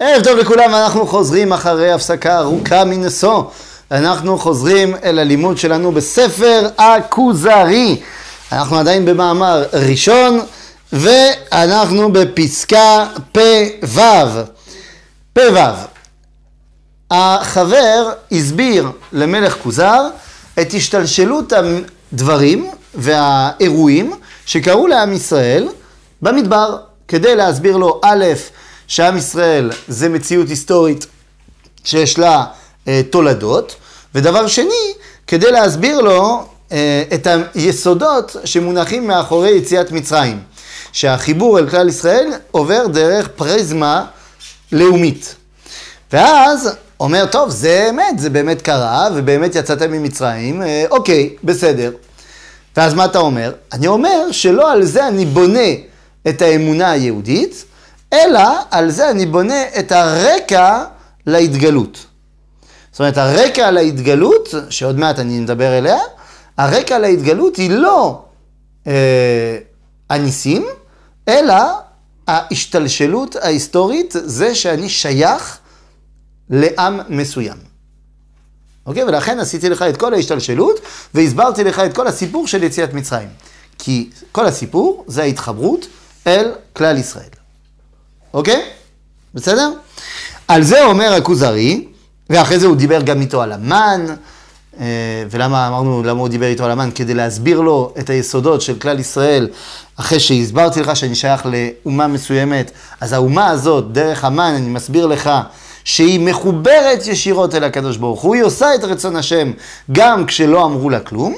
ערב טוב לכולם, אנחנו חוזרים אחרי הפסקה ארוכה מנשוא. אנחנו חוזרים אל הלימוד שלנו בספר הכוזרי. אנחנו עדיין במאמר ראשון, ואנחנו בפסקה פ"ו. פ"ו. החבר הסביר למלך כוזר את השתלשלות הדברים והאירועים שקרו לעם ישראל במדבר, כדי להסביר לו א', שעם ישראל זה מציאות היסטורית שיש לה אה, תולדות, ודבר שני, כדי להסביר לו אה, את היסודות שמונחים מאחורי יציאת מצרים, שהחיבור אל כלל ישראל עובר דרך פריזמה לאומית. ואז אומר, טוב, זה אמת, זה באמת קרה, ובאמת יצאתם ממצרים, אה, אוקיי, בסדר. ואז מה אתה אומר? אני אומר שלא על זה אני בונה את האמונה היהודית, אלא על זה אני בונה את הרקע להתגלות. זאת אומרת, הרקע להתגלות, שעוד מעט אני מדבר אליה, הרקע להתגלות היא לא אה, הניסים, אלא ההשתלשלות ההיסטורית, זה שאני שייך לעם מסוים. אוקיי? ולכן עשיתי לך את כל ההשתלשלות, והסברתי לך את כל הסיפור של יציאת מצרים. כי כל הסיפור זה ההתחברות אל כלל ישראל. אוקיי? בסדר? על זה אומר הכוזרי, ואחרי זה הוא דיבר גם איתו על המן, אה, ולמה אמרנו, למה הוא דיבר איתו על המן? כדי להסביר לו את היסודות של כלל ישראל, אחרי שהסברתי לך שאני שייך לאומה מסוימת, אז האומה הזאת, דרך המן, אני מסביר לך שהיא מחוברת ישירות אל הקדוש ברוך הוא, היא עושה את רצון השם גם כשלא אמרו לה כלום.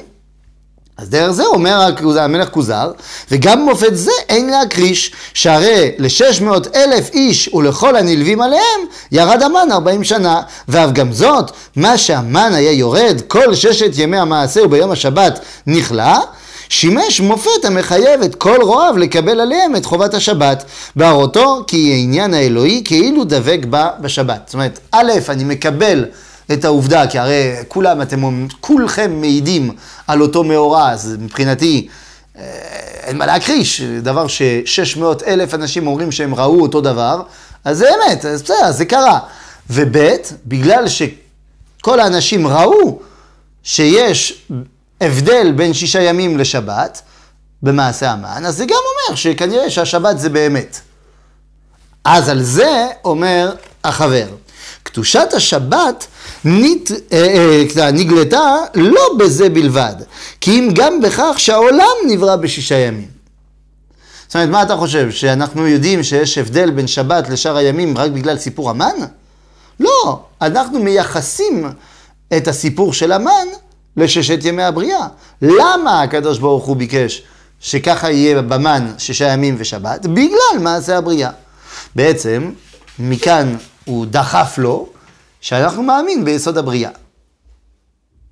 אז דרך זה אומר המלך כוזר, וגם מופת זה אין להכחיש, שהרי לשש מאות אלף איש ולכל הנלווים עליהם ירד המן ארבעים שנה, ואף גם זאת, מה שהמן היה יורד כל ששת ימי המעשה וביום השבת נכלא, שימש מופת המחייב את כל רועיו לקבל עליהם את חובת השבת, בהראותו כי העניין האלוהי כאילו דבק בה בשבת. זאת אומרת, א', אני מקבל את העובדה, כי הרי כולם, אתם כולכם מעידים על אותו מאורע, אז מבחינתי אה, אין מה להכחיש, דבר ש-600 אלף אנשים אומרים שהם ראו אותו דבר, אז זה אמת, אז בסדר, זה קרה. וב', בגלל שכל האנשים ראו שיש הבדל בין שישה ימים לשבת, במעשה המן, אז זה גם אומר שכנראה שהשבת זה באמת. אז על זה אומר החבר. קדושת השבת נת, אה, אה, נגלתה לא בזה בלבד, כי אם גם בכך שהעולם נברא בשישה ימים. זאת אומרת, מה אתה חושב, שאנחנו יודעים שיש הבדל בין שבת לשאר הימים רק בגלל סיפור המן? לא, אנחנו מייחסים את הסיפור של המן לששת ימי הבריאה. למה הקדוש ברוך הוא ביקש שככה יהיה במן שישה ימים ושבת? בגלל מעשה הבריאה. בעצם, מכאן הוא דחף לו שאנחנו מאמין ביסוד הבריאה.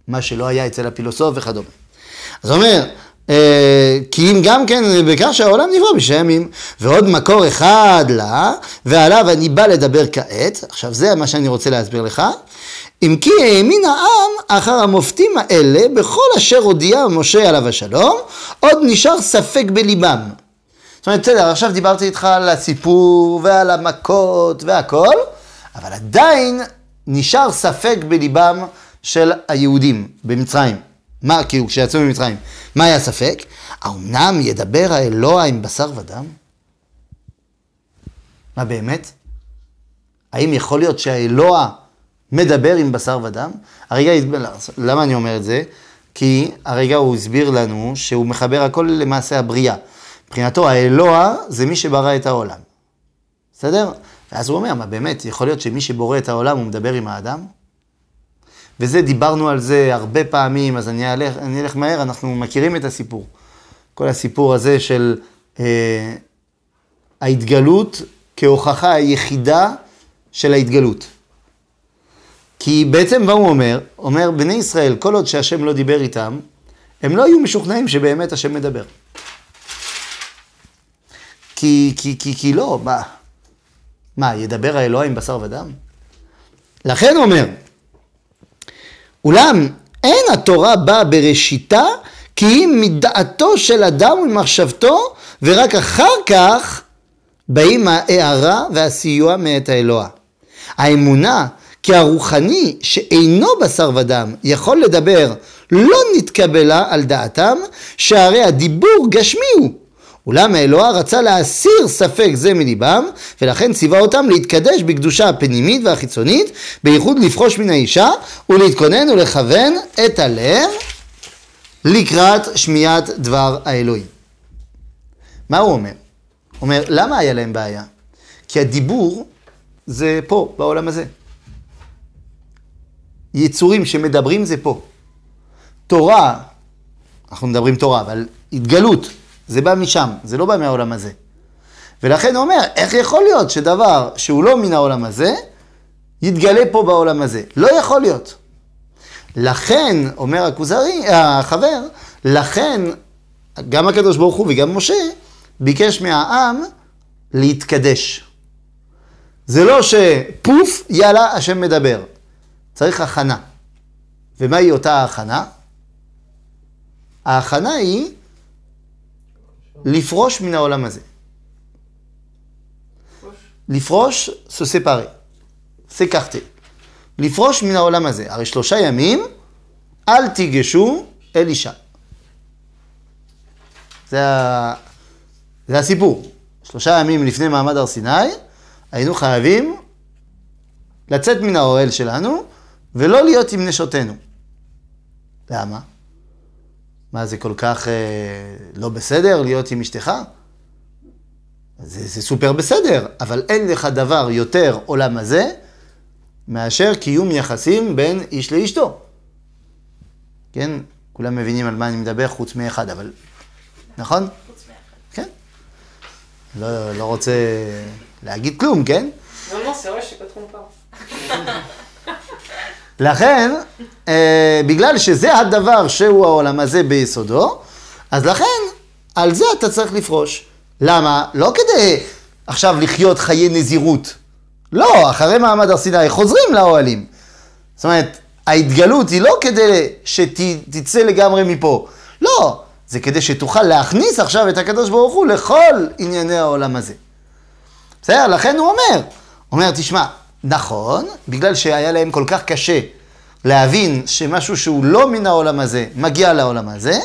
מה שלא היה אצל הפילוסוף וכדומה. אז אומר, אה, כי אם גם כן בכך שהעולם נברא בשם ימים, ועוד מקור אחד לה, ועליו אני בא לדבר כעת, עכשיו זה מה שאני רוצה להסביר לך, אם כי האמין העם אחר המופתים האלה בכל אשר הודיע משה עליו השלום, עוד נשאר ספק בליבם. זאת אומרת, בסדר, עכשיו דיברתי איתך על הסיפור ועל המכות והכל, אבל עדיין נשאר ספק בליבם של היהודים במצרים. מה, כאילו, כשיצאו ממצרים, מה היה ספק? האומנם ידבר האלוה עם בשר ודם? מה באמת? האם יכול להיות שהאלוה מדבר עם בשר ודם? הרגע, למה אני אומר את זה? כי הרגע הוא הסביר לנו שהוא מחבר הכל למעשה הבריאה. מבחינתו האלוה זה מי שברא את העולם. בסדר? ואז הוא אומר, מה באמת, יכול להיות שמי שבורא את העולם הוא מדבר עם האדם? וזה, דיברנו על זה הרבה פעמים, אז אני אלך, אני אלך מהר, אנחנו מכירים את הסיפור. כל הסיפור הזה של אה, ההתגלות כהוכחה היחידה של ההתגלות. כי בעצם מה הוא אומר? אומר, בני ישראל, כל עוד שהשם לא דיבר איתם, הם לא היו משוכנעים שבאמת השם מדבר. כי, כי, כי, כי לא, מה? מה, ידבר האלוה עם בשר ודם? לכן הוא אומר, אולם אין התורה באה בראשיתה כי היא מדעתו של אדם ומחשבתו, ורק אחר כך באים ההערה והסיוע מאת האלוה. האמונה כי הרוחני שאינו בשר ודם יכול לדבר לא נתקבלה על דעתם שהרי הדיבור גשמי הוא. אולם האלוה רצה להסיר ספק זה מליבם ולכן ציווה אותם להתקדש בקדושה הפנימית והחיצונית בייחוד לפרוש מן האישה ולהתכונן ולכוון את הלב לקראת שמיעת דבר האלוהים. מה הוא אומר? הוא אומר, למה היה להם בעיה? כי הדיבור זה פה, בעולם הזה. יצורים שמדברים זה פה. תורה, אנחנו מדברים תורה, אבל התגלות, זה בא משם, זה לא בא מהעולם הזה. ולכן הוא אומר, איך יכול להיות שדבר שהוא לא מן העולם הזה, יתגלה פה בעולם הזה? לא יכול להיות. לכן, אומר הכוזרי, החבר, לכן גם הקדוש ברוך הוא וגם משה ביקש מהעם להתקדש. זה לא שפוף, יאללה, השם מדבר. צריך הכנה. ומהי אותה ההכנה? ההכנה היא לפרוש מן העולם הזה. לפרוש, se séparer, s'écarter. לפרוש מן העולם הזה. הרי שלושה ימים, אל תיגשו אל אישה. זה, ה... זה הסיפור. שלושה ימים לפני מעמד הר סיני, היינו חייבים לצאת מן האוהל שלנו ולא להיות עם נשותינו. למה? מה, זה כל כך אה, לא בסדר להיות עם אשתך? זה, זה סופר בסדר, אבל אין לך דבר יותר עולם הזה מאשר קיום יחסים בין איש לאשתו. כן? כולם מבינים על מה אני מדבר חוץ מאחד, אבל... נכון? חוץ מאחד. כן. לא, לא רוצה להגיד כלום, כן? Trop pas. לכן, אה, בגלל שזה הדבר שהוא העולם הזה ביסודו, אז לכן, על זה אתה צריך לפרוש. למה? לא כדי עכשיו לחיות חיי נזירות. לא, אחרי מעמד הר סיני חוזרים לאוהלים. זאת אומרת, ההתגלות היא לא כדי שתצא לגמרי מפה. לא, זה כדי שתוכל להכניס עכשיו את הקדוש ברוך הוא לכל ענייני העולם הזה. בסדר? לכן הוא אומר, אומר, תשמע, נכון, בגלל שהיה להם כל כך קשה להבין שמשהו שהוא לא מן העולם הזה, מגיע לעולם הזה,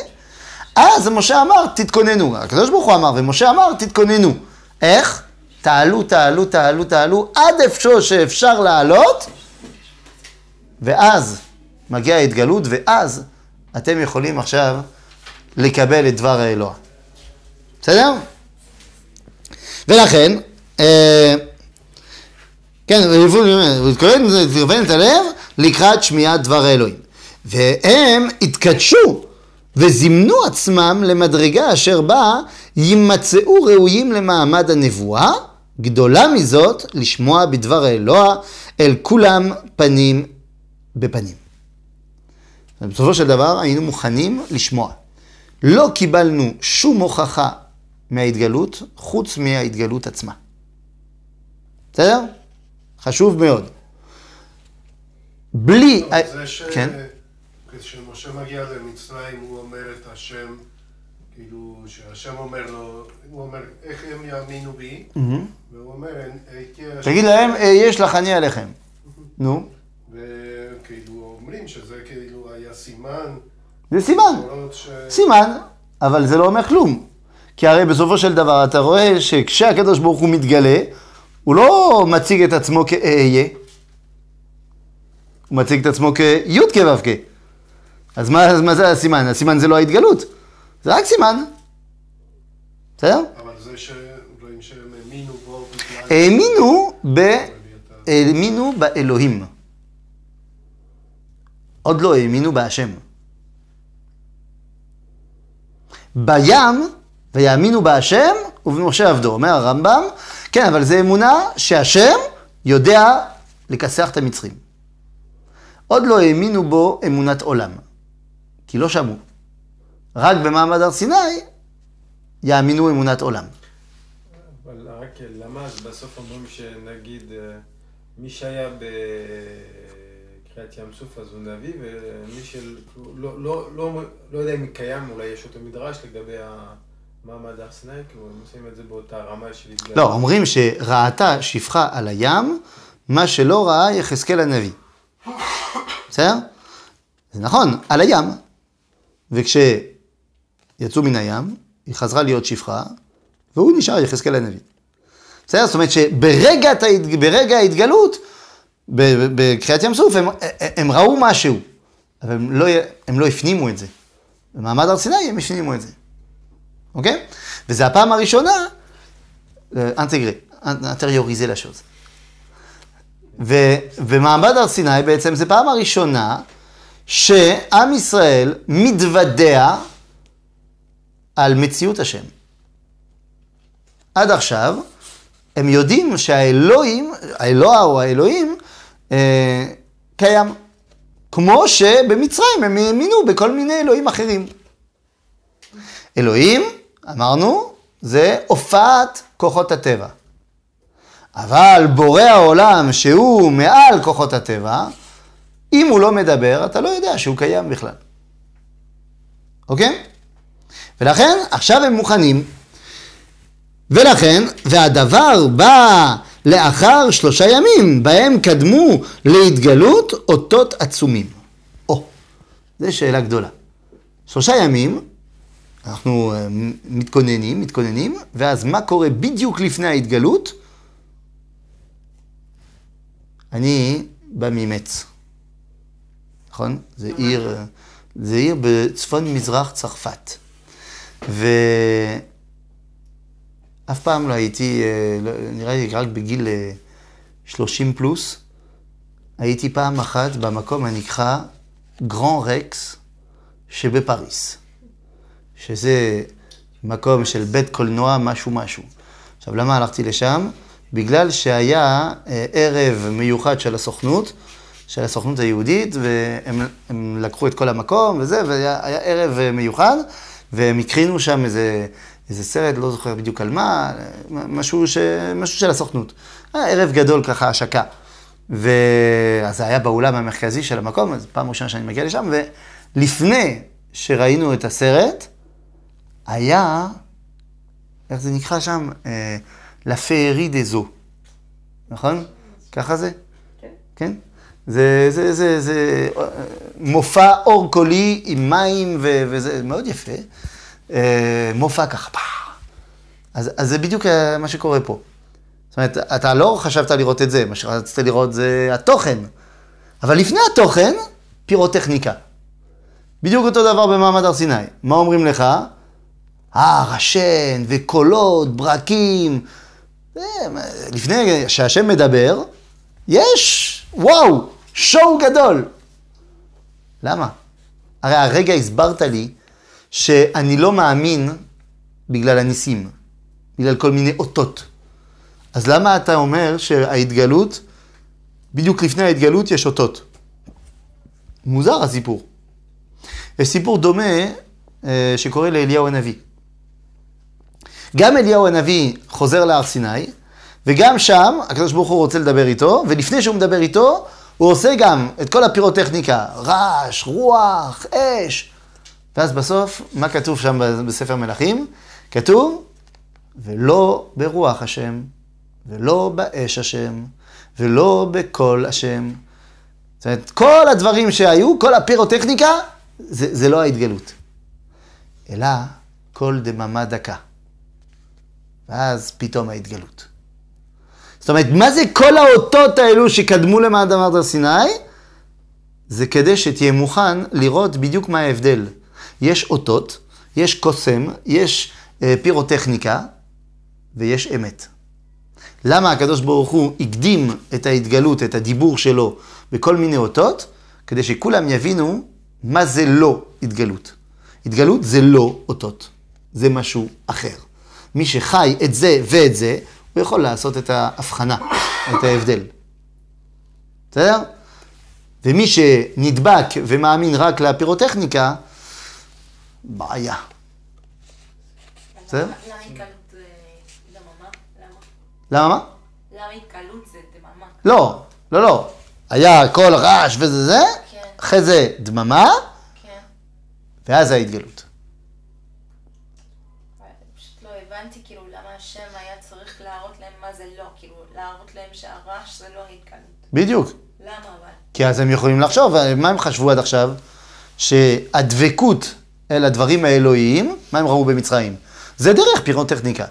אז משה אמר, תתכוננו. הקדוש ברוך הוא אמר, ומשה אמר, תתכוננו. איך? תעלו, תעלו, תעלו, תעלו, עד איפה שאפשר לעלות, ואז מגיעה ההתגלות, ואז אתם יכולים עכשיו לקבל את דבר האלוה. בסדר? ולכן, אה, כן, ולכהן לכוון את הלב לקראת שמיעת דבר האלוהים. והם התקדשו וזימנו עצמם למדרגה אשר בה יימצאו ראויים למעמד הנבואה, גדולה מזאת לשמוע בדבר האלוה אל כולם פנים בפנים. בסופו של דבר היינו מוכנים לשמוע. לא קיבלנו שום הוכחה מההתגלות חוץ מההתגלות עצמה. בסדר? חשוב מאוד. בלי... זה ש... כן. כשמשה מגיע למצרים הוא אומר את השם, כאילו, שהשם אומר לו, הוא אומר, איך הם יאמינו בי? והוא אומר, "כי השם-" תגיד להם, "אה, יש לך אני עליכם. נו, וכאילו אומרים שזה כאילו היה סימן, זה סימן. סימן, אבל זה לא אומר כלום. כי הרי בסופו של דבר אתה רואה שכשהקדוש ברוך הוא מתגלה, הוא לא מציג את עצמו כאהיה, הוא מציג את עצמו כי' כו' אז מה, אז מה זה הסימן? הסימן זה לא ההתגלות, זה רק סימן. בסדר? אבל זה שרואים שהם האמינו בו בגלל... האמינו ב... את ה- האמינו באלוהים. עוד לא האמינו בהשם. בים, ויאמינו בהשם ובמשה עבדו. אומר הרמב"ם, כן, אבל זה אמונה שהשם יודע לכסח את המצרים. עוד לא האמינו בו אמונת עולם, כי לא שמעו. רק במעמד הר סיני יאמינו אמונת עולם. אבל רק למה אז בסוף אומרים שנגיד אה, מי שהיה בקריאת ים סוף אז הוא נביא ומי של... לא, לא, לא, לא יודע אם קיים, אולי יש אותו מדרש לגבי המעמד הר סיני, כאילו הם עושים את זה באותה רמה של התגלות. לא, אומרים שראתה שפחה על הים מה שלא ראה יחזקאל הנביא. בסדר? זה נכון, על הים. וכשיצאו מן הים, היא חזרה להיות שפחה, והוא נשאר יחזקאל הנביא. בסדר? זאת אומרת שברגע ההת- ברגע ההתגלות, ב- בקריאת ים סוף, הם, הם ראו משהו, אבל הם לא, הם לא הפנימו את זה. במעמד הר סיני הם הפנימו את זה, אוקיי? וזה הפעם הראשונה, אה, אנטגרי, אנטריוריזה לשוז. ובמעמד הר סיני בעצם זה פעם הראשונה שעם ישראל מתוודע על מציאות השם. עד עכשיו, הם יודעים שהאלוהים, האלוה או האלוהים, אה, קיים. כמו שבמצרים הם האמינו בכל מיני אלוהים אחרים. אלוהים, אמרנו, זה הופעת כוחות הטבע. אבל בורא העולם, שהוא מעל כוחות הטבע, אם הוא לא מדבר, אתה לא יודע שהוא קיים בכלל. אוקיי? ולכן, עכשיו הם מוכנים. ולכן, והדבר בא לאחר שלושה ימים, בהם קדמו להתגלות אותות עצומים. או, זו שאלה גדולה. שלושה ימים, אנחנו אה, מתכוננים, מתכוננים, ואז מה קורה בדיוק לפני ההתגלות? אני בא ממץ, נכון? זה עיר, זה עיר בצפון מזרח צרפת. ואף פעם לא הייתי, אה, לא- נראה לי רק בגיל אה, 30 פלוס, הייתי פעם אחת במקום הנקרא גרן רקס שבפריס, שזה מקום של בית קולנוע משהו משהו. עכשיו, למה הלכתי לשם? בגלל שהיה אה, ערב מיוחד של הסוכנות, של הסוכנות היהודית, והם הם לקחו את כל המקום וזה, והיה היה ערב אה, מיוחד, והם הקרינו שם איזה, איזה סרט, לא זוכר בדיוק על מה, אה, משהו, ש, משהו של הסוכנות. היה ערב גדול ככה, השקה. ואז זה היה באולם המרכזי של המקום, אז פעם ראשונה שאני מגיע לשם, ולפני שראינו את הסרט, היה, איך זה נקרא שם? אה, לה פיירי דזו, נכון? ככה זה? כן. כן? זה, זה, זה, זה אה, מופע אור קולי עם מים ו, וזה מאוד יפה. אה, מופע ככה, פah. אז, אז זה בדיוק אה, מה שקורה פה. זאת אומרת, אתה לא חשבת לראות את זה, מה שרצית לראות זה התוכן. אבל לפני התוכן, פירוטכניקה. בדיוק אותו דבר במעמד הר סיני. מה אומרים לך? הר, השן, וקולות, ברקים. זה, לפני שהשם מדבר, יש, וואו, שואו גדול. למה? הרי הרגע הסברת לי שאני לא מאמין בגלל הניסים, בגלל כל מיני אותות. אז למה אתה אומר שההתגלות, בדיוק לפני ההתגלות יש אותות? מוזר הסיפור. יש סיפור דומה אה, שקורה לאליהו הנביא. גם אליהו הנביא חוזר להר סיני, וגם שם הקדוש ברוך הוא רוצה לדבר איתו, ולפני שהוא מדבר איתו, הוא עושה גם את כל הפירוטכניקה, רעש, רוח, אש. ואז בסוף, מה כתוב שם בספר מלכים? כתוב, ולא ברוח השם, ולא באש השם, ולא בקול השם. זאת אומרת, כל הדברים שהיו, כל הפירוטכניקה, זה, זה לא ההתגלות. אלא קול דממה דקה. ואז פתאום ההתגלות. זאת אומרת, מה זה כל האותות האלו שקדמו למעמד הר סיני? זה כדי שתהיה מוכן לראות בדיוק מה ההבדל. יש אותות, יש קוסם, יש אה, פירוטכניקה ויש אמת. למה הקדוש ברוך הוא הקדים את ההתגלות, את הדיבור שלו בכל מיני אותות? כדי שכולם יבינו מה זה לא התגלות. התגלות זה לא אותות, זה משהו אחר. מי שחי את זה ואת זה, הוא יכול לעשות את ההבחנה, את ההבדל. בסדר? ומי שנדבק ומאמין רק לפירוטכניקה, בעיה. בסדר? למה התקלות זה דממה? למה? מה? למה התקלות זה דממה? לא, לא, לא. היה קול רעש וזה זה, כן. אחרי זה דממה, כן. ואז ההתגלות. פשוט לא הבנתי כאילו למה השם היה צריך להראות להם מה זה לא, כאילו להראות להם ש... שהרעש זה לא ההתקלות. בדיוק. למה אבל? כי אז הם יכולים לחשוב, מה הם חשבו עד עכשיו? שהדבקות אל הדברים האלוהיים, מה הם ראו במצרים? זה דרך פירוטכניקה.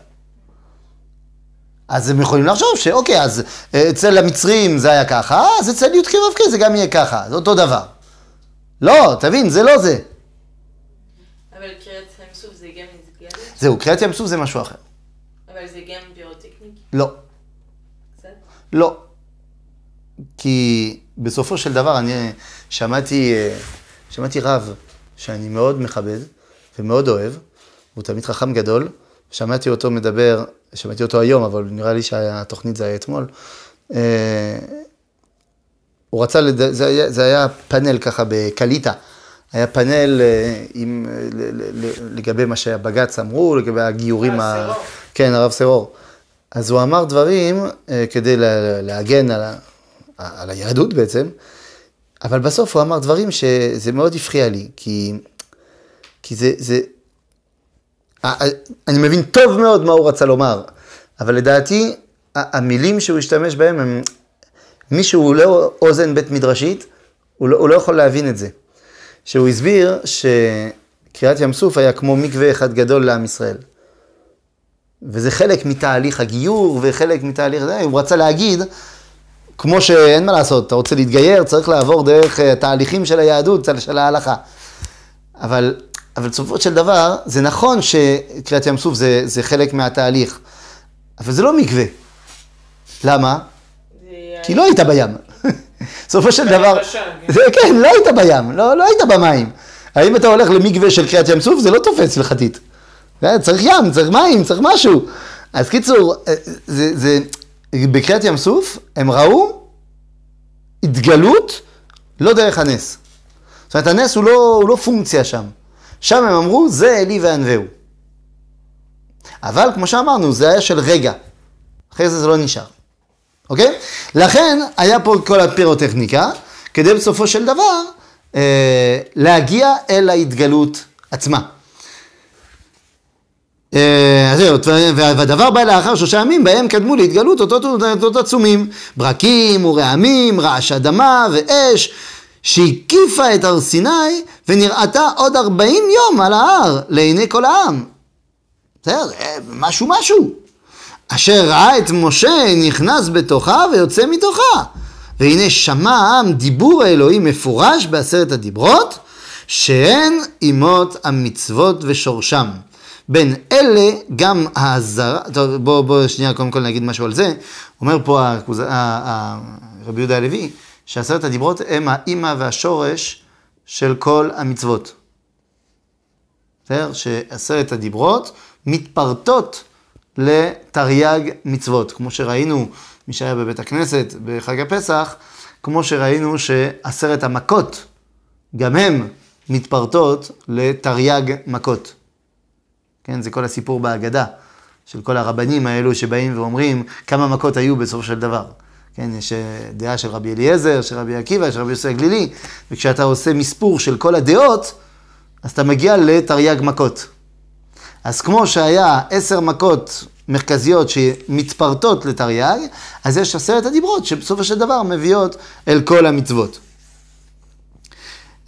אז הם יכולים לחשוב שאוקיי, אז אצל המצרים זה היה ככה, אז אצל י"ק ו"ק זה גם יהיה ככה, זה אותו דבר. לא, תבין, זה לא זה. אבל קריאת ים סוף זה גם התגלות? זהו, קריאת ים סוף זה משהו אחר. אבל זה גם פירוטכניק? לא, קצת? לא. כי בסופו של דבר אני שמעתי, אה, שמעתי רב שאני מאוד מכבד ומאוד אוהב, הוא תלמיד חכם גדול, שמעתי אותו מדבר, שמעתי אותו היום, אבל נראה לי שהתוכנית זה היה אתמול. אה, הוא רצה, לד... זה, היה, זה היה פאנל ככה בקליטה, היה פאנל אה, עם, לגבי מה שהבג"ץ אמרו, לגבי הגיורים, ה... סרור. כן, הרב סרור. אז הוא אמר דברים כדי לה- להגן על, ה... על היהדות בעצם, אבל בסוף הוא אמר דברים שזה מאוד הפריע לי, כי, כי זה, זה... אני מבין טוב מאוד מה הוא רצה לומר, אבל לדעתי המילים שהוא השתמש בהם הם... מי שהוא לא אוזן בית מדרשית, הוא לא, הוא לא יכול להבין את זה. שהוא הסביר שקריעת ים סוף היה כמו מקווה אחד גדול לעם ישראל. וזה חלק מתהליך הגיור וחלק מתהליך זה, הוא רצה להגיד, כמו שאין מה לעשות, אתה רוצה להתגייר, צריך לעבור דרך אה, תהליכים של היהדות, של ההלכה. אבל, אבל בסופו של דבר, זה נכון שקריעת ים סוף זה, זה חלק מהתהליך, אבל זה לא מקווה. למה? כי לא היית בים. בסופו של דבר, כן. זה כן, לא היית בים, לא, לא היית במים. האם אתה הולך למקווה של קריעת ים סוף, זה לא תופס הלכתית. אה, צריך ים, צריך מים, צריך משהו. אז קיצור, אה, זה, זה, בקריעת ים סוף הם ראו התגלות לא דרך הנס. זאת אומרת, הנס הוא לא, הוא לא פונקציה שם. שם הם אמרו, זה אלי וענווהו. אבל כמו שאמרנו, זה היה של רגע. אחרי זה זה לא נשאר. אוקיי? לכן היה פה כל הפירוטכניקה, כדי בסופו של דבר אה, להגיע אל ההתגלות עצמה. אה, אז זהו, וה- והדבר בא לאחר שלושה ימים בהם קדמו להתגלות אותות אותות עצומים, ברקים ורעמים, רעש אדמה ואש, שהקיפה את הר סיני ונראתה עוד ארבעים יום על ההר לעיני כל העם. בסדר, משהו משהו. אשר ראה את משה נכנס בתוכה ויוצא מתוכה. והנה שמע העם דיבור האלוהים מפורש בעשרת הדיברות, שהן אימות המצוות ושורשם. בין אלה גם האזהרה, טוב בוא, בוא שנייה קודם כל נגיד משהו על זה, אומר פה הכוז- ה- ה- רבי יהודה הלוי, שעשרת הדיברות הם האימא והשורש של כל המצוות. בסדר? שעשרת הדיברות מתפרטות לתרי"ג מצוות. כמו שראינו, מי שהיה בבית הכנסת בחג הפסח, כמו שראינו שעשרת המכות, גם הן מתפרטות לתרי"ג מכות. כן, זה כל הסיפור בהגדה של כל הרבנים האלו שבאים ואומרים כמה מכות היו בסופו של דבר. כן, יש אה, דעה של רבי אליעזר, של רבי עקיבא, של רבי יוסי הגלילי, וכשאתה עושה מספור של כל הדעות, אז אתה מגיע לתרי"ג מכות. אז כמו שהיה עשר מכות מרכזיות שמתפרטות לתרי"ג, אז יש עשרת הדיברות שבסופו של דבר מביאות אל כל המצוות.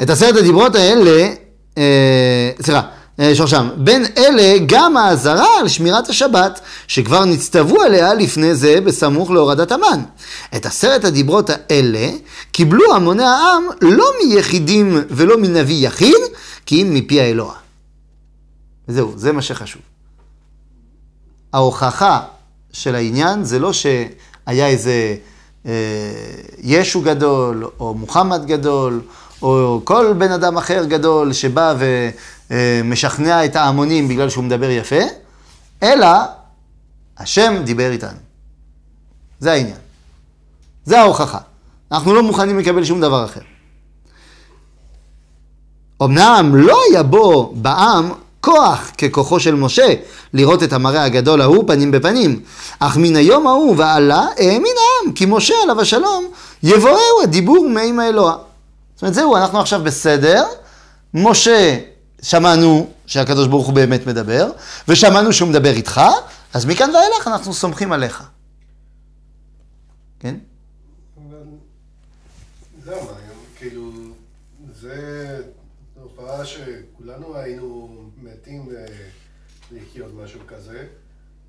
את עשרת הדיברות האלה, אה, סליחה, אה, שורשם, בין אלה גם האזהרה על שמירת השבת, שכבר נצטוו עליה לפני זה בסמוך להורדת המן. את עשרת הדיברות האלה קיבלו המוני העם לא מיחידים ולא מנביא יחיד, כי אם מפי האלוה. זהו, זה מה שחשוב. ההוכחה של העניין זה לא שהיה איזה אה, ישו גדול, או מוחמד גדול, או כל בן אדם אחר גדול שבא ומשכנע את ההמונים בגלל שהוא מדבר יפה, אלא השם דיבר איתנו. זה העניין. זה ההוכחה. אנחנו לא מוכנים לקבל שום דבר אחר. אמנם לא היה בו בעם כוח ככוחו של משה לראות את המראה הגדול ההוא פנים בפנים, אך מן היום ההוא ועלה האמין העם, כי משה עליו השלום יבואהו הדיבור מעם האלוה. זאת אומרת זהו, אנחנו עכשיו בסדר, משה שמענו שהקדוש ברוך הוא באמת מדבר, ושמענו שהוא מדבר איתך, אז מכאן ואילך אנחנו סומכים עליך. כן? למה? כאילו, זה תופעה שכולנו היינו מתים לחיות משהו כזה,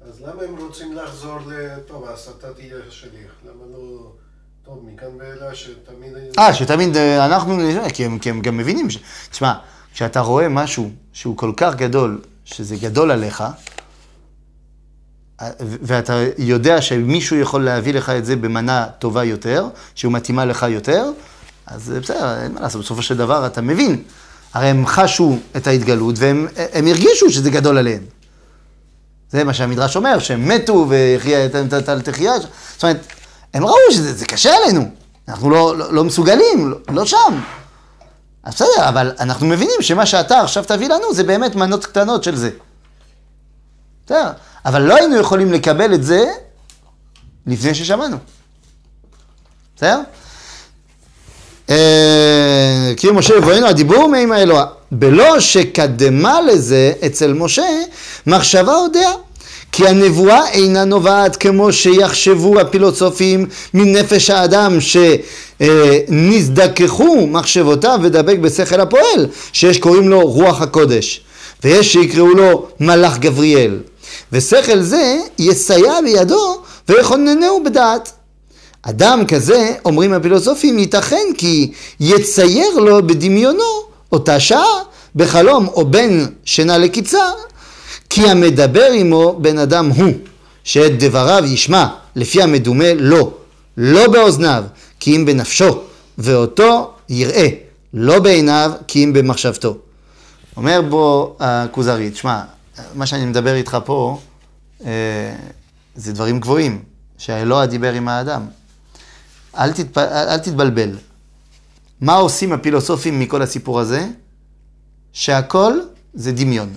אז למה הם רוצים לחזור ל... טוב, אז אתה תהיה שליח, למה לא... טוב, מכאן ואילך שתמיד... אה, שתמיד אה, אנחנו, כי הם גם מבינים ש... תשמע, כשאתה רואה משהו שהוא כל כך גדול, שזה גדול עליך, ואתה יודע שמישהו יכול להביא לך את זה במנה טובה יותר, שהוא מתאימה לך יותר, אז בסדר, אין מה לעשות, בסופו של דבר אתה מבין. הרי הם חשו את ההתגלות והם הם הרגישו שזה גדול עליהם. זה מה שהמדרש אומר, שהם מתו וטל תחייה. זאת אומרת, הם ראו שזה זה קשה עלינו, אנחנו לא, לא, לא מסוגלים, לא, לא שם. אז בסדר, אבל אנחנו מבינים שמה שאתה עכשיו תביא לנו זה באמת מנות קטנות של זה. בסדר, אבל לא היינו יכולים לקבל את זה לפני ששמענו. בסדר? אה, כי משה יבואנו הדיבור מעם האלוה. בלא שקדמה לזה אצל משה מחשבה או דעה. כי הנבואה אינה נובעת כמו שיחשבו הפילוסופים מנפש האדם שנזדככו מחשבותיו ודבק בשכל הפועל, שיש קוראים לו רוח הקודש, ויש שיקראו לו מלאך גבריאל. ושכל זה יסייע בידו ויכוננהו בדעת. אדם כזה, אומרים הפילוסופים, ייתכן כי יצייר לו בדמיונו אותה שעה בחלום או בין שינה לקיצה, כי המדבר עמו בן אדם הוא, שאת דבריו ישמע לפי המדומה לא, לא באוזניו, כי אם בנפשו, ואותו יראה, לא בעיניו, כי אם במחשבתו. אומר בו הכוזרי, תשמע, מה שאני מדבר איתך פה, אה, זה דברים גבוהים, שהאלוה דיבר עם האדם. אל, תתפ... אל תתבלבל. מה עושים הפילוסופים מכל הסיפור הזה? שהכל זה דמיון.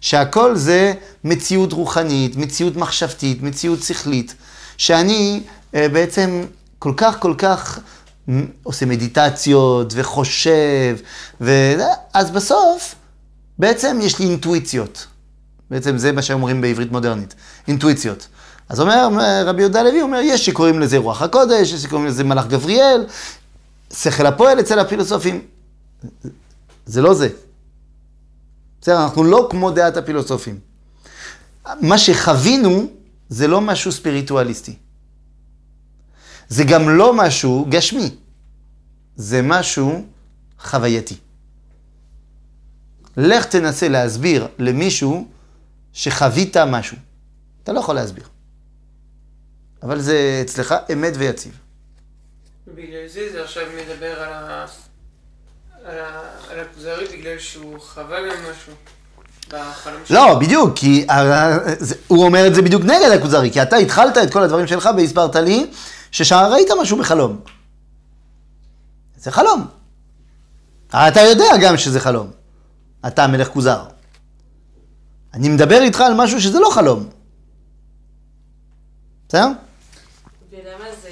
שהכל זה מציאות רוחנית, מציאות מחשבתית, מציאות שכלית, שאני אה, בעצם כל כך כל כך עושה מדיטציות וחושב, ו... אז בסוף בעצם יש לי אינטואיציות. בעצם זה מה שאומרים בעברית מודרנית, אינטואיציות. אז אומר רבי יהודה לוי, אומר, יש שקוראים לזה רוח הקודש, יש שקוראים לזה מלאך גבריאל, שכל הפועל אצל הפילוסופים. זה לא זה. בסדר, אנחנו לא כמו דעת הפילוסופים. מה שחווינו זה לא משהו ספיריטואליסטי. זה גם לא משהו גשמי. זה משהו חווייתי. לך תנסה להסביר למישהו שחווית משהו. אתה לא יכול להסביר. אבל זה אצלך אמת ויציב. בגלל זה זה עכשיו מדבר על ה... על הכוזרי בגלל שהוא חווה גם משהו בחלום שלו. לא, בדיוק, כי הוא אומר את זה בדיוק נגד הכוזרי, כי אתה התחלת את כל הדברים שלך והסברת לי ששם ראית משהו בחלום. זה חלום. אתה יודע גם שזה חלום. אתה מלך כוזר. אני מדבר איתך על משהו שזה לא חלום. בסדר? ולמה זה...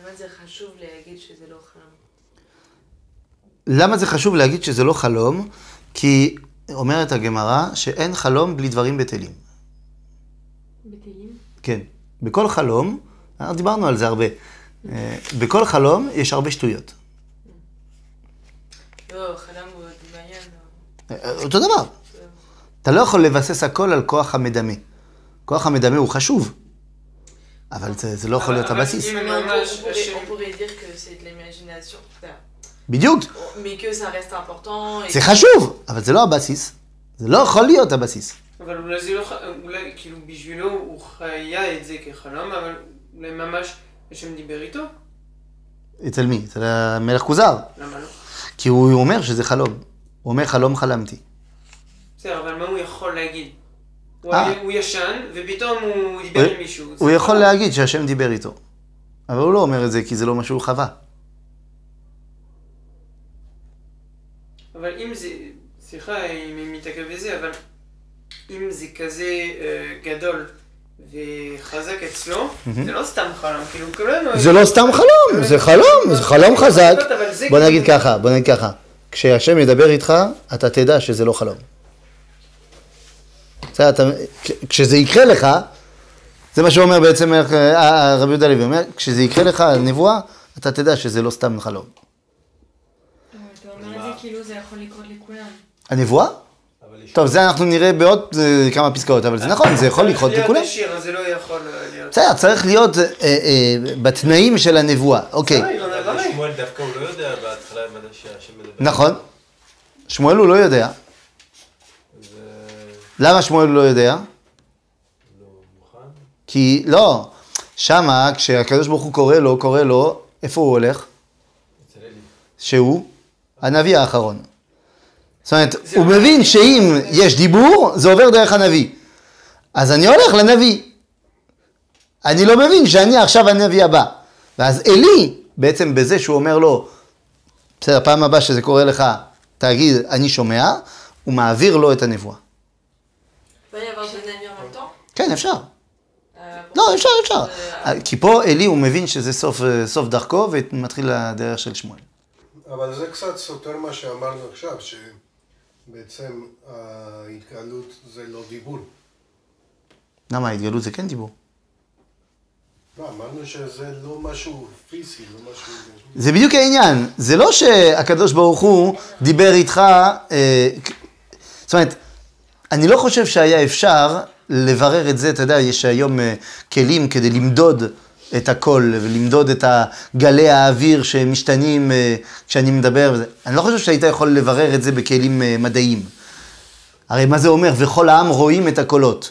למה זה חשוב להגיד שזה לא חלום? למה זה חשוב להגיד שזה לא חלום? כי אומרת הגמרא שאין חלום בלי דברים בטלים. בטלים? כן. בכל חלום, אנחנו דיברנו על זה הרבה, אה, בכל חלום יש הרבה שטויות. לא, חלום הוא דמיין. אה, אותו דבר. אתה לא יכול לבסס הכל על כוח המדמה. כוח המדמה הוא חשוב, אבל זה, זה לא יכול להיות אבל הבסיס. אם- Mais on, ממש, on pourrait, השם- on pourrait dire que c'est de l'imagination, enfin, בדיוק. mais que ça reste important. Et זה חשוב, אבל זה לא הבסיס. זה לא יכול להיות הבסיס. אבל אולי זה לא, ח- אולי כאילו בשבילו הוא חיה את זה כחלום, אבל אולי ממש השם דיבר איתו, אצל מי? אצל המלך כוזר. למה לא? כי הוא אומר שזה חלום. הוא אומר חלום חלמתי. בסדר, אבל מה הוא יכול להגיד? הוא אה. היה- הוא ישן, ופתאום הוא דיבר הוא- עם מישהו. זה הוא יכול חלום. להגיד שהשם דיבר איתו. אבל הוא לא אומר את זה כי זה לא מה שהוא חווה. אבל אם זה, סליחה אם אני מתעכב בזה, אבל אם זה כזה אה, גדול וחזק אצלו, זה לא סתם חלום, כאילו כולנו... זה לא סתם חלום, זה חלום, זה חלום חזק. זה בוא נגיד ככה, בוא נגיד ככה. כשהשם ידבר איתך, אתה תדע שזה לא חלום. כשזה יקרה לך, זה מה שאומר בעצם איך, אה, רבי יהודה לוי, אומר, כשזה יקרה לך נבואה, אתה תדע שזה לא סתם חלום. אבל אתה אומר את זה כאילו זה יכול לקרות לכולם. הנבואה? טוב, זה אנחנו נראה בעוד אה, כמה פסקאות, אבל זה נכון, זה יכול לקרות לכולם. להיות ישיר, זה לא יכול אה, להיות. בסדר, צריך להיות אה, בתנאים של הנבואה, אוקיי. לא אבל לגמרי. שמואל דווקא הוא לא יודע בהתחלה מדבר. נכון. שמואל הוא לא יודע. למה שמואל לא יודע? לא מוכן. כי לא, שמה כשהקדוש ברוך הוא קורא לו, קורא לו, איפה הוא הולך? אצל אלי. שהוא הנביא האחרון. זאת אומרת, הוא מבין שאם יש דיבור, זה עובר דרך הנביא. אז אני הולך לנביא. אני לא מבין שאני עכשיו הנביא הבא. ואז עלי, בעצם בזה שהוא אומר לו, בסדר, פעם הבאה שזה קורה לך, תגיד, אני שומע, הוא מעביר לו את הנבואה. כן, אפשר. Euh, לא, אפשר, אפשר. זה- כי פה עלי, הוא מבין שזה סוף, סוף דרכו, ומתחיל הדרך של שמואל. אבל זה קצת סותר מה שאמרנו עכשיו, שבעצם ההתקהלות זה לא דיבור. למה ההתגלות זה כן דיבור? לא, אמרנו שזה לא משהו פיזי, לא משהו... זה בדיוק העניין, זה לא שהקדוש ברוך הוא דיבר איתך, אה, זאת אומרת, אני לא חושב שהיה אפשר לברר את זה, אתה יודע, יש היום אה, כלים כדי למדוד את הכל ולמדוד את גלי האוויר שמשתנים אה, כשאני מדבר. אני לא חושב שהיית יכול לברר את זה בכלים אה, מדעיים. הרי מה זה אומר? וכל העם רואים את הקולות.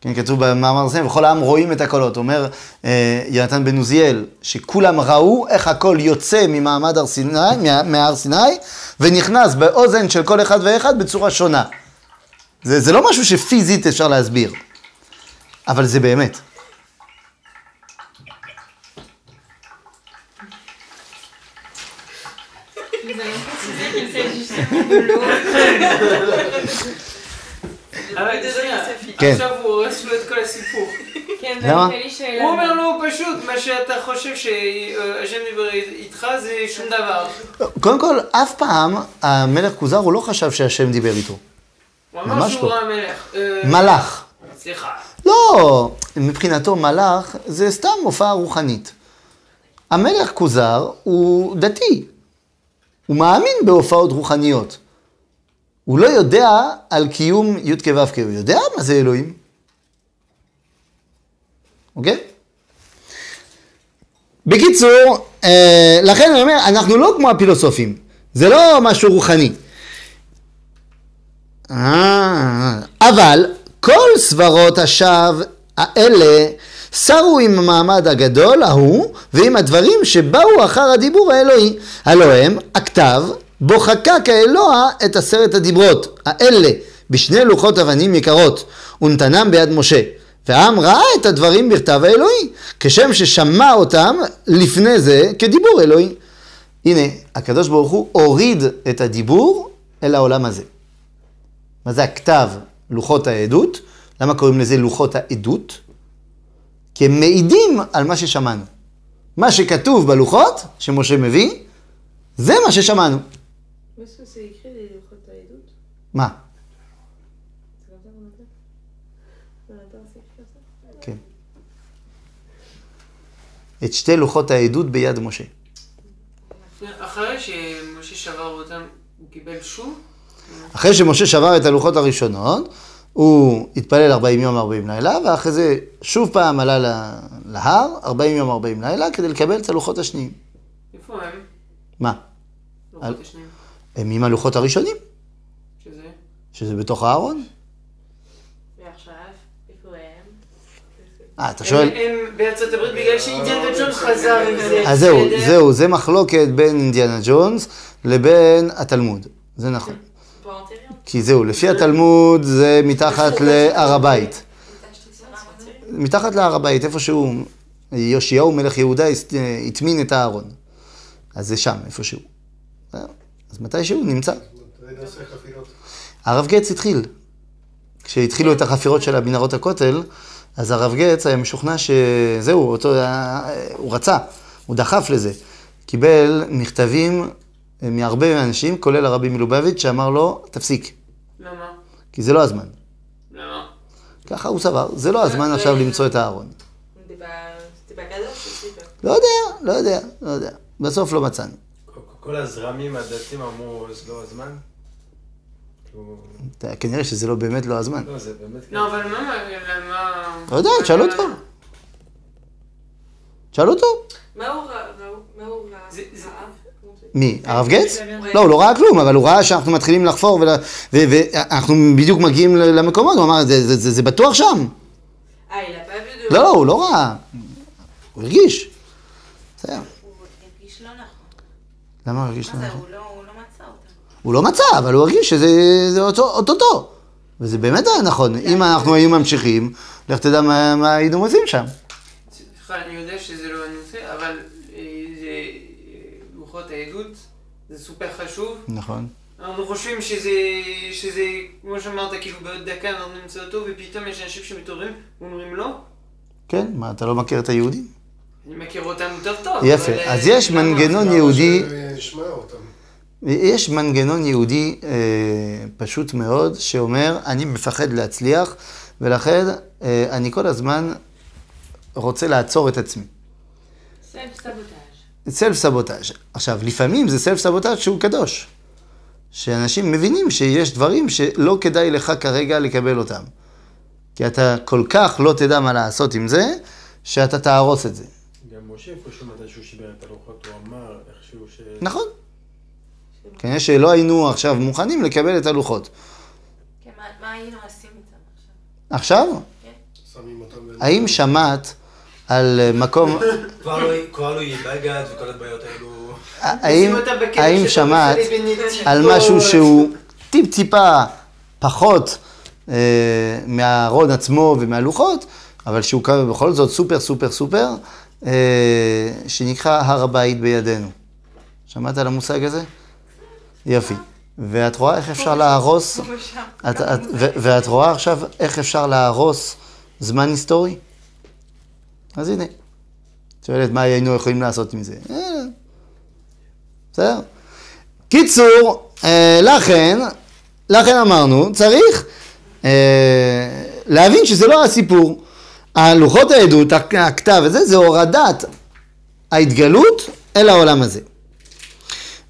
כן, כתוב במאמר הזה, וכל העם רואים את הקולות. אומר אה, יונתן בן עוזיאל, שכולם ראו איך הקול יוצא ממעמד הר סיני, מה- מהר סיני, ונכנס באוזן של כל אחד ואחד בצורה שונה. זה, זה לא משהו שפיזית אפשר להסביר, אבל זה באמת. אבל שנייה, כן. עכשיו הוא הורס לו את כל הסיפור. כן, למה? ואני לי שאלה. הוא אומר לו פשוט, מה שאתה חושב שהשם דיבר איתך זה שום דבר. קודם כל, אף פעם המלך כוזר הוא לא חשב שהשם דיבר איתו. הוא אמר שהוא. ראה מלך. מלאך. סליחה. לא, מבחינתו מלאך זה סתם הופעה רוחנית. המלך כוזר הוא דתי. הוא מאמין בהופעות רוחניות. הוא לא יודע על קיום י"ק ו"ק, הוא יודע מה זה אלוהים. אוקיי? בקיצור, אה, לכן אני אומר, אנחנו לא כמו הפילוסופים. זה לא משהו רוחני. אה, אבל כל סברות השווא האלה סרו עם המעמד הגדול ההוא ועם הדברים שבאו אחר הדיבור האלוהי. הלא הם הכתב בו חקק האלוה את עשרת הדיברות האלה בשני לוחות אבנים יקרות ונתנם ביד משה. והעם ראה את הדברים בכתב האלוהי כשם ששמע אותם לפני זה כדיבור אלוהי. הנה, הקדוש ברוך הוא הוריד את הדיבור אל העולם הזה. מה זה הכתב? לוחות העדות. למה קוראים לזה לוחות העדות? כי הם מעידים על מה ששמענו. מה שכתוב בלוחות, שמשה מביא, זה מה ששמענו. מה? כן. את שתי לוחות העדות ביד משה. אחרי שמשה שבר אותם, הוא קיבל שוב? אחרי שמשה שבר את הלוחות הראשונות, הוא התפלל 40 יום 40 לילה, ואחרי זה שוב פעם עלה להר, 40 יום 40 לילה, כדי לקבל את הלוחות השניים. איפה הם? מה? לוחות השניים. הם עם הלוחות הראשונים, שזה? שזה בתוך הארון. ועכשיו? אה, אתה שואל? הם- בארצות הברית בגלל שאינדיאנה ג'ונס חזר עם זה. אז זהו? זהו, זה מחלוקת בין אינדיאנה ג'ונס לבין התלמוד. זה נכון. כי זהו, לפי התלמוד זה מתחת להר הבית. מתחת להר הבית, איפשהו, יאשיהו מלך יהודה הטמין את הארון. אז זה שם, איפשהו. אז מתישהו נמצא. מתי נעשה חפירות? הרב גץ התחיל. כשהתחילו את החפירות של מנהרות הכותל, אז הרב גץ היה משוכנע שזהו, אותו, הוא רצה, הוא דחף לזה. קיבל מכתבים מהרבה אנשים, כולל הרבי מלובביץ', שאמר לו, תפסיק, למה? כי זה לא הזמן. למה? ככה הוא סבר. זה לא הזמן עכשיו למצוא את הארון. לא יודע, לא יודע, לא יודע. בסוף לא מצאנו. כל- הזרמים הדתיים אמרו, זה לא הזמן? כאילו, כנראה שזה לא באמת לא הזמן. לא, זה באמת... לא, אבל מה, מה... לא יודע, תשאל אותו. תשאל אותו. מה הוא ראה? מי? הרב גץ? Ouais. לא, הוא לא ראה כלום, אבל הוא ראה שאנחנו מתחילים לחפור ואנחנו בדיוק מגיעים למקומות, הוא אמר, "זה- זה- זה זה בטוח שם. לא, לא, הוא לא ראה. הוא הרגיש. בסדר. הוא הרגיש לא נכון. למה הוא הרגיש לא נכון? הוא לא הוא לא מצא. הוא לא מצא, אבל הוא הרגיש שזה זה אותו- אותו-טו. וזה באמת היה נכון. אם אנחנו היינו ממשיכים, לך תדע מה מה היינו מוצאים שם. סליחה, אני יודע שזה לא הנושא, אבל אה, זה אה, לוחות העדות, זה סופר חשוב. נכון. אנחנו חושבים שזה, שזה, כמו שאמרת, כאילו בעוד דקה אנחנו נמצא אותו, ופתאום יש אנשים שמתעוררים ואומרים לא. כן, מה, אתה לא מכיר את היהודים? אני מכיר אותם יותר טוב. יפה, אבל, אז אה, יש למה? מנגנון למה יהודי. יש מנגנון יהודי אה, פשוט מאוד, שאומר, אני מפחד להצליח, ולכן אה, אני כל הזמן רוצה לעצור את עצמי. סלף סבוטאז'. סלף סבוטאז'. עכשיו, לפעמים זה סלף סבוטאז' שהוא קדוש. שאנשים מבינים שיש דברים שלא כדאי לך כרגע לקבל אותם. כי אתה כל כך לא תדע מה לעשות עם זה, שאתה תהרוס את זה. גם משה איפשהו מתי שהוא שיבר את הלוחות, הוא אמר איכשהו ש... נכון. כנראה שלא היינו עכשיו מוכנים לקבל את הלוחות. כן, מה- היינו עושים איתם עכשיו? עכשיו, שמים אותם... ב- האם שמעת על אה, מקום, כבר לא- כבר לא יהיה בגד וכל הבעיות האלו... האם, שמעת. על משהו שהוא טיפ-טיפה פחות אה, מהארון עצמו ומהלוחות, אבל שהוא כמה בכל זאת סופר סופר סופר, אה, שנקרא הר הבית בידינו. שמעת על המושג הזה? יופי. ואת רואה איך אפשר להרוס, ואת רואה עכשיו איך אפשר להרוס זמן היסטורי? אז הנה. את שואלת מה היינו יכולים לעשות עם זה. אה, בסדר? קיצור, אה, לכן, לכן אמרנו, צריך אה, להבין שזה לא הסיפור. הלוחות העדות, הכ- הכתב הזה, זה הורדת ההתגלות אל העולם הזה.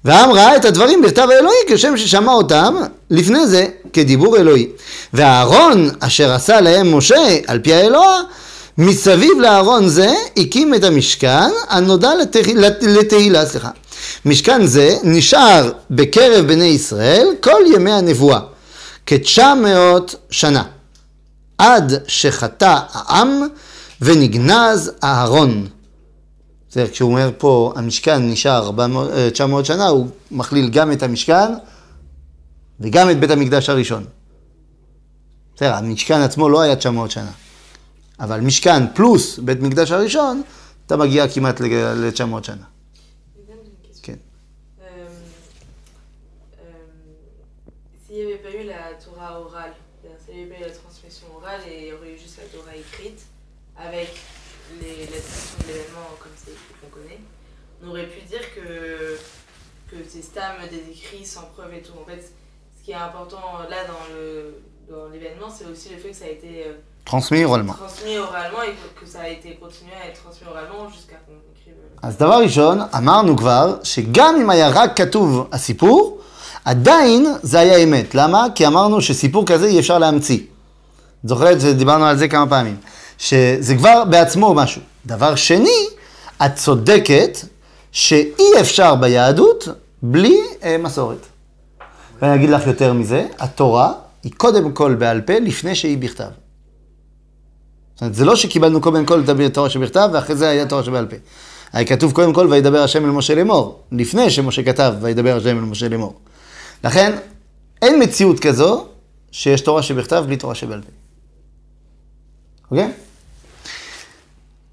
והעם ראה את הדברים בכתב האלוהי כשם ששמע אותם לפני זה כדיבור אלוהי. והארון אשר עשה להם משה על פי האלוה, מסביב לארון זה הקים את המשכן הנודע לתה- לת- לתהילה, סליחה. משכן זה נשאר בקרב בני ישראל כל ימי הנבואה, כתשע מאות שנה, עד שחטא העם ונגנז אהרון. זה כשהוא אומר פה, המשכן נשאר 400, אה, 900 שנה, הוא מכליל גם את המשכן וגם את בית המקדש הראשון. בסדר, המשכן עצמו לא היה 900 שנה. אבל משכן פלוס בית מקדש הראשון, אתה מגיע כמעט ל-900 שנה. Une question. כן. Euh, euh, S'il n'y avait pas eu la Torah orale, c'est-à-dire s'il n'y avait pas eu la transmission orale et il y aurait eu juste la Torah écrite, avec les, la description de l'événement comme c'est écrit qu'on connaît, on aurait pu dire que, que c'est Stam des écrits sans preuve et tout. En fait, ce qui est important là dans le dans l'événement, c'est aussi le fait que ça a été euh, Transmis oralement. transmis oralement et que, ça a été continué à être transmis oralement jusqu'à qu'on écrive. אז דבר ראשון, אמרנו כבר, שגם אם היה רק כתוב הסיפור, עדיין זה היה אמת. למה? כי אמרנו שסיפור כזה אי אפשר להמציא. זוכרת שדיברנו על זה כמה פעמים. שזה כבר בעצמו משהו. דבר שני, את צודקת שאי אפשר ביהדות בלי אה, מסורת. ואני אגיד לך יותר מזה, התורה היא קודם כל בעל פה לפני שהיא בכתב. זאת אומרת, זה לא שקיבלנו קודם כל את התורה שבכתב ואחרי זה היה תורה שבעל פה. היה כתוב קודם כל וידבר השם אל משה לאמור, לפני שמשה כתב וידבר השם אל משה לאמור. לכן, אין מציאות כזו שיש תורה שבכתב בלי תורה שבעל פה. אוקיי?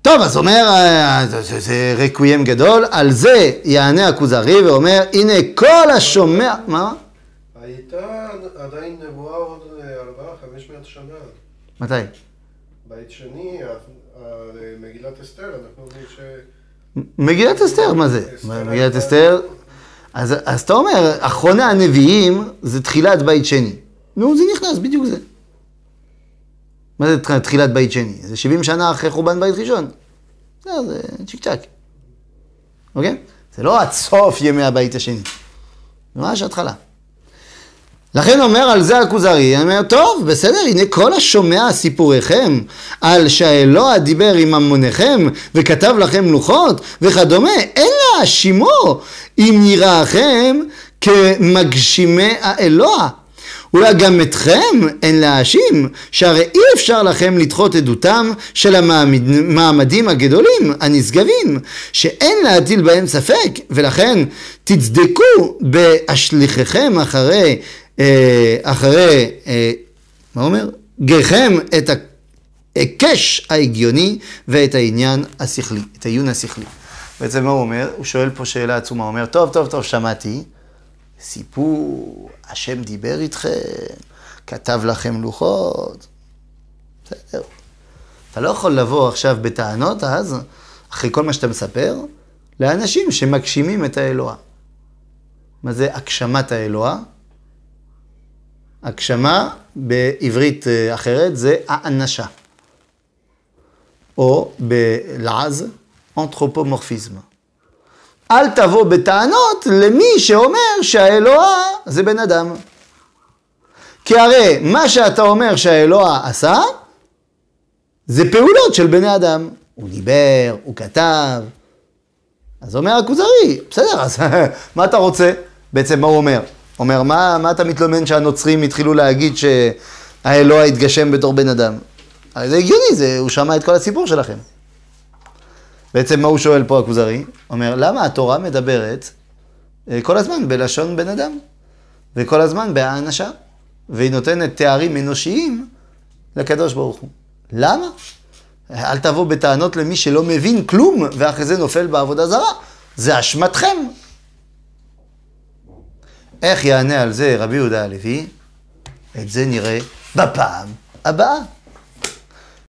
טוב, אז אומר, אה, זה, זה, זה רקוויאם גדול, על זה יענה הכוזרי ואומר, הנה כל השומע, מה? הייתה עדיין נבואה עוד ארבעה, חמש מאות שנה. מתי? בית שני, ה- ה- מגילת אסתר, אנחנו אומרים ש... מגילת אסתר, מה זה? מגילת אסתר, אז, אז אתה אומר, אחרוני הנביאים זה תחילת בית שני. נו, זה נכנס, בדיוק זה. מה זה תח- תחילת בית שני? זה 70 שנה אחרי חורבן בית ראשון. זה צ'יק צ'אק. אוקיי? זה לא עד סוף ימי הבית השני. זה ממש התחלה. לכן אומר על זה הכוזרי, אומר, טוב, בסדר, הנה כל השומע סיפוריכם על שהאלוה דיבר עם ממוניכם וכתב לכם לוחות וכדומה, אין להאשימו אם נראכם כמגשימי האלוה. אולי גם אתכם אין להאשים, שהרי אי אפשר לכם לדחות עדותם של המעמדים הגדולים, הנשגבים, שאין להטיל בהם ספק, ולכן תצדקו בהשליככם אחרי, אחרי, אה, מה אומר? גרכם את ההיקש ההגיוני ואת העניין השכלי, את העיון השכלי. בעצם מה הוא אומר? הוא שואל פה שאלה עצומה, הוא אומר, טוב, טוב, טוב, שמעתי. סיפור, השם דיבר איתכם, כתב לכם לוחות. בסדר. אתה לא יכול לבוא עכשיו בטענות אז, אחרי כל מה שאתה מספר, לאנשים שמגשימים את האלוה. מה זה הגשמת האלוה? הגשמה בעברית אה, אחרת זה האנשה. או בלעז, אנתרופומורפיזם. אל תבוא בטענות למי שאומר שהאלוה זה בן אדם. כי הרי מה שאתה אומר שהאלוה עשה, זה פעולות של בני אדם. הוא דיבר, הוא כתב. אז אומר הכוזרי, בסדר, אז מה אתה רוצה? בעצם מה הוא אומר? אומר, מה, מה אתה מתלונן שהנוצרים התחילו להגיד שהאלוה התגשם בתור בן אדם? הרי זה הגיוני, זה, הוא שמע את כל הסיפור שלכם. בעצם מה הוא שואל פה הכוזרי? אומר, למה התורה מדברת אה, כל הזמן בלשון בן אדם? וכל הזמן בהאנשה? והיא נותנת תארים אנושיים לקדוש ברוך הוא. למה? אל תבוא בטענות למי שלא מבין כלום, ואחרי זה נופל בעבודה זרה. זה אשמתכם. איך יענה על זה רבי יהודה הלוי? את זה נראה בפעם הבאה.